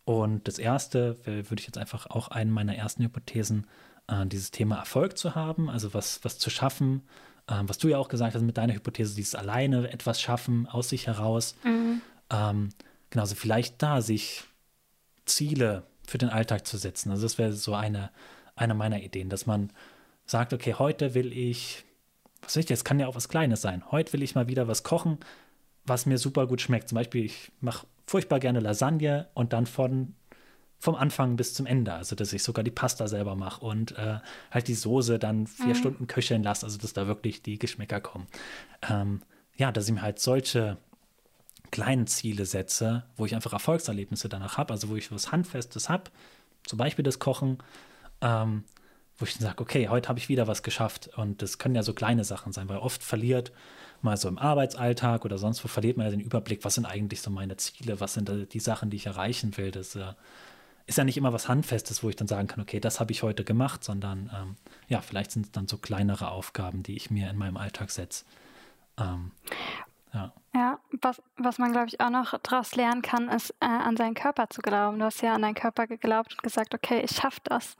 Und das erste würde ich jetzt einfach auch einen meiner ersten Hypothesen, äh, dieses Thema Erfolg zu haben, also was, was zu schaffen, äh, was du ja auch gesagt hast mit deiner Hypothese, dieses alleine etwas schaffen aus sich heraus. Mhm. Ähm, genauso vielleicht da sich Ziele für den Alltag zu setzen. Also das wäre so eine, eine meiner Ideen, dass man sagt, okay, heute will ich, was weiß ich, jetzt kann ja auch was Kleines sein. Heute will ich mal wieder was kochen, was mir super gut schmeckt. Zum Beispiel, ich mache furchtbar gerne Lasagne und dann von vom Anfang bis zum Ende. Also, dass ich sogar die Pasta selber mache und äh, halt die Soße dann vier mhm. Stunden köcheln lasse, also dass da wirklich die Geschmäcker kommen. Ähm, ja, dass ich mir halt solche kleinen Ziele setze, wo ich einfach Erfolgserlebnisse danach habe, also wo ich was Handfestes habe, zum Beispiel das Kochen, ähm, wo ich dann sage, okay, heute habe ich wieder was geschafft. Und das können ja so kleine Sachen sein, weil oft verliert mal so im Arbeitsalltag oder sonst wo verliert man ja den Überblick, was sind eigentlich so meine Ziele, was sind die Sachen, die ich erreichen will. Das äh, ist ja nicht immer was Handfestes, wo ich dann sagen kann, okay, das habe ich heute gemacht, sondern ähm, ja, vielleicht sind es dann so kleinere Aufgaben, die ich mir in meinem Alltag setze. Ähm, ja. Ja, was, was man, glaube ich, auch noch daraus lernen kann, ist äh, an seinen Körper zu glauben. Du hast ja an deinen Körper geglaubt und gesagt, okay, ich schaffe das.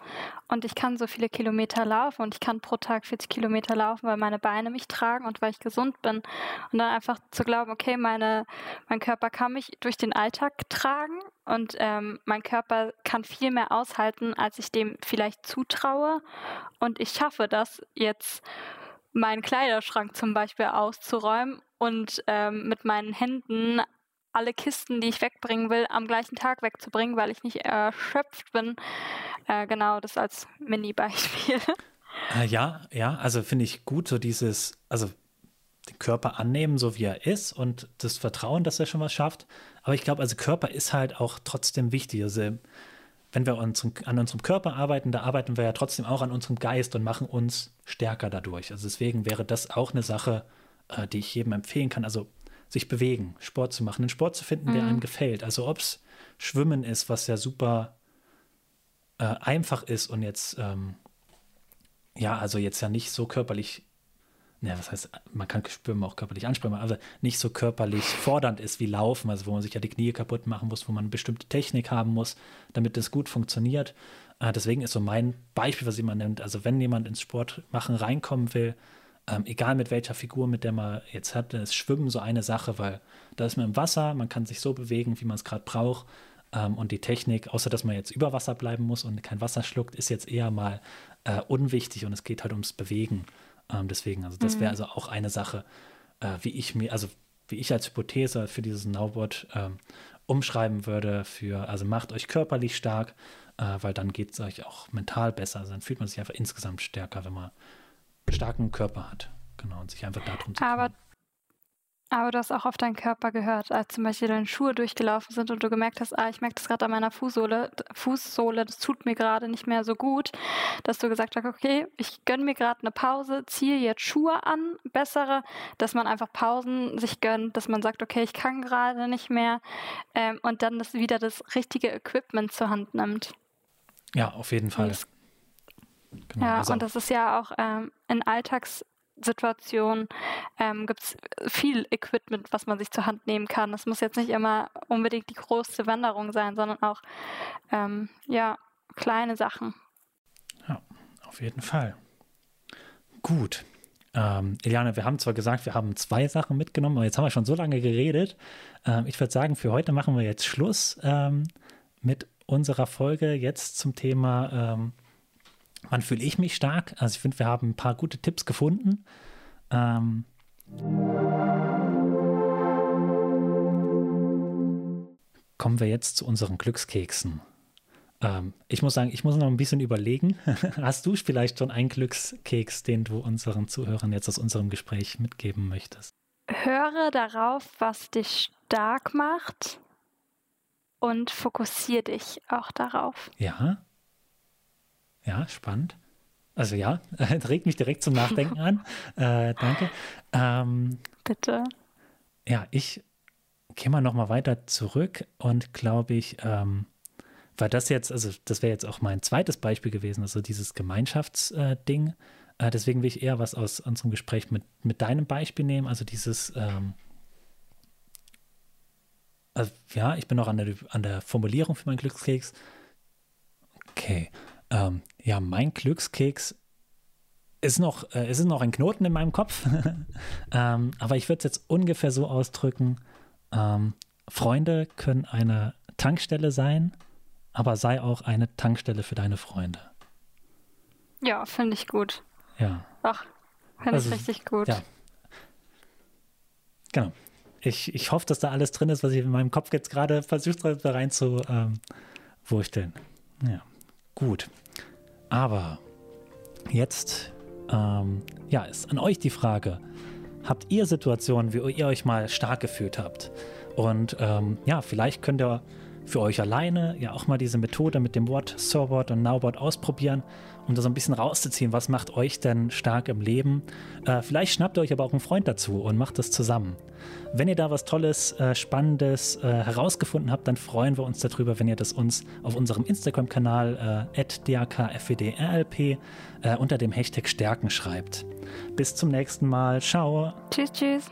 Und ich kann so viele Kilometer laufen und ich kann pro Tag 40 Kilometer laufen, weil meine Beine mich tragen und weil ich gesund bin. Und dann einfach zu glauben, okay, meine, mein Körper kann mich durch den Alltag tragen und ähm, mein Körper kann viel mehr aushalten, als ich dem vielleicht zutraue. Und ich schaffe das jetzt meinen Kleiderschrank zum Beispiel auszuräumen und ähm, mit meinen Händen alle Kisten, die ich wegbringen will, am gleichen Tag wegzubringen, weil ich nicht erschöpft bin. Äh, genau, das als Mini-Beispiel. Äh, ja, ja, also finde ich gut, so dieses, also den Körper annehmen, so wie er ist und das Vertrauen, dass er schon was schafft. Aber ich glaube, also Körper ist halt auch trotzdem wichtig. Also wenn wir uns, an unserem Körper arbeiten, da arbeiten wir ja trotzdem auch an unserem Geist und machen uns stärker dadurch. Also deswegen wäre das auch eine Sache, äh, die ich jedem empfehlen kann. Also sich bewegen, Sport zu machen, einen Sport zu finden, der mhm. einem gefällt. Also ob es Schwimmen ist, was ja super äh, einfach ist und jetzt, ähm, ja, also jetzt ja nicht so körperlich, ne, was heißt, man kann Schwimmen auch körperlich ansprechen, aber nicht so körperlich fordernd ist wie Laufen, also wo man sich ja die Knie kaputt machen muss, wo man eine bestimmte Technik haben muss, damit das gut funktioniert. Äh, deswegen ist so mein Beispiel, was jemand nennt, also wenn jemand ins Sportmachen reinkommen will, ähm, egal mit welcher Figur, mit der man jetzt hat, ist Schwimmen so eine Sache, weil da ist man im Wasser, man kann sich so bewegen, wie man es gerade braucht. Ähm, und die Technik, außer dass man jetzt über Wasser bleiben muss und kein Wasser schluckt, ist jetzt eher mal äh, unwichtig und es geht halt ums Bewegen. Ähm, deswegen, also das wäre mhm. also auch eine Sache, äh, wie ich mir, also wie ich als Hypothese für dieses Nowbot ähm, umschreiben würde, für, also macht euch körperlich stark, äh, weil dann geht es euch auch mental besser. Also dann fühlt man sich einfach insgesamt stärker, wenn man starken Körper hat. Genau, und sich einfach darum zu kümmern. Aber, aber du hast auch auf deinen Körper gehört, als zum Beispiel deine Schuhe durchgelaufen sind und du gemerkt hast, ah, ich merke das gerade an meiner Fußsohle, Fußsohle, das tut mir gerade nicht mehr so gut, dass du gesagt hast, okay, ich gönne mir gerade eine Pause, ziehe jetzt Schuhe an, bessere, dass man einfach Pausen sich gönnt, dass man sagt, okay, ich kann gerade nicht mehr ähm, und dann das wieder das richtige Equipment zur Hand nimmt. Ja, auf jeden Fall. Genau, ja, also und das ist ja auch ähm, in Alltagssituationen ähm, gibt es viel Equipment, was man sich zur Hand nehmen kann. Es muss jetzt nicht immer unbedingt die große Wanderung sein, sondern auch ähm, ja, kleine Sachen. Ja, auf jeden Fall. Gut. Ähm, Eliane, wir haben zwar gesagt, wir haben zwei Sachen mitgenommen, aber jetzt haben wir schon so lange geredet. Ähm, ich würde sagen, für heute machen wir jetzt Schluss ähm, mit unserer Folge jetzt zum Thema ähm, Wann fühle ich mich stark? Also ich finde, wir haben ein paar gute Tipps gefunden. Ähm kommen wir jetzt zu unseren Glückskeksen. Ähm, ich muss sagen, ich muss noch ein bisschen überlegen. Hast du vielleicht schon einen Glückskeks, den du unseren Zuhörern jetzt aus unserem Gespräch mitgeben möchtest? Höre darauf, was dich stark macht und fokussiere dich auch darauf. Ja. Ja, spannend. Also ja, regt mich direkt zum Nachdenken an. Äh, danke. Ähm, Bitte. Ja, ich gehe mal nochmal weiter zurück und glaube ich, ähm, weil das jetzt, also das wäre jetzt auch mein zweites Beispiel gewesen, also dieses Gemeinschaftsding. Äh, deswegen will ich eher was aus unserem Gespräch mit, mit deinem Beispiel nehmen, also dieses, ähm, also ja, ich bin noch an der, an der Formulierung für meinen Glückskeks. Okay. Ähm, ja, mein Glückskeks ist noch, äh, ist noch ein Knoten in meinem Kopf, ähm, aber ich würde es jetzt ungefähr so ausdrücken: ähm, Freunde können eine Tankstelle sein, aber sei auch eine Tankstelle für deine Freunde. Ja, finde ich gut. Ja. Ach, finde also, ich richtig gut. Ja. Genau. Ich, ich hoffe, dass da alles drin ist, was ich in meinem Kopf jetzt gerade versucht habe, rein zu ähm, wursteln. Ja. Gut. Aber jetzt, ähm, ja, ist an euch die Frage. Habt ihr Situationen, wie ihr euch mal stark gefühlt habt? Und ähm, ja, vielleicht könnt ihr für euch alleine ja auch mal diese Methode mit dem Wort Sorbot und Nowbot ausprobieren, um da so ein bisschen rauszuziehen, was macht euch denn stark im Leben. Äh, vielleicht schnappt ihr euch aber auch einen Freund dazu und macht das zusammen. Wenn ihr da was Tolles, äh, Spannendes äh, herausgefunden habt, dann freuen wir uns darüber, wenn ihr das uns auf unserem Instagram-Kanal äh, @dakfedrlp äh, unter dem Hashtag Stärken schreibt. Bis zum nächsten Mal. Ciao. Tschüss, tschüss.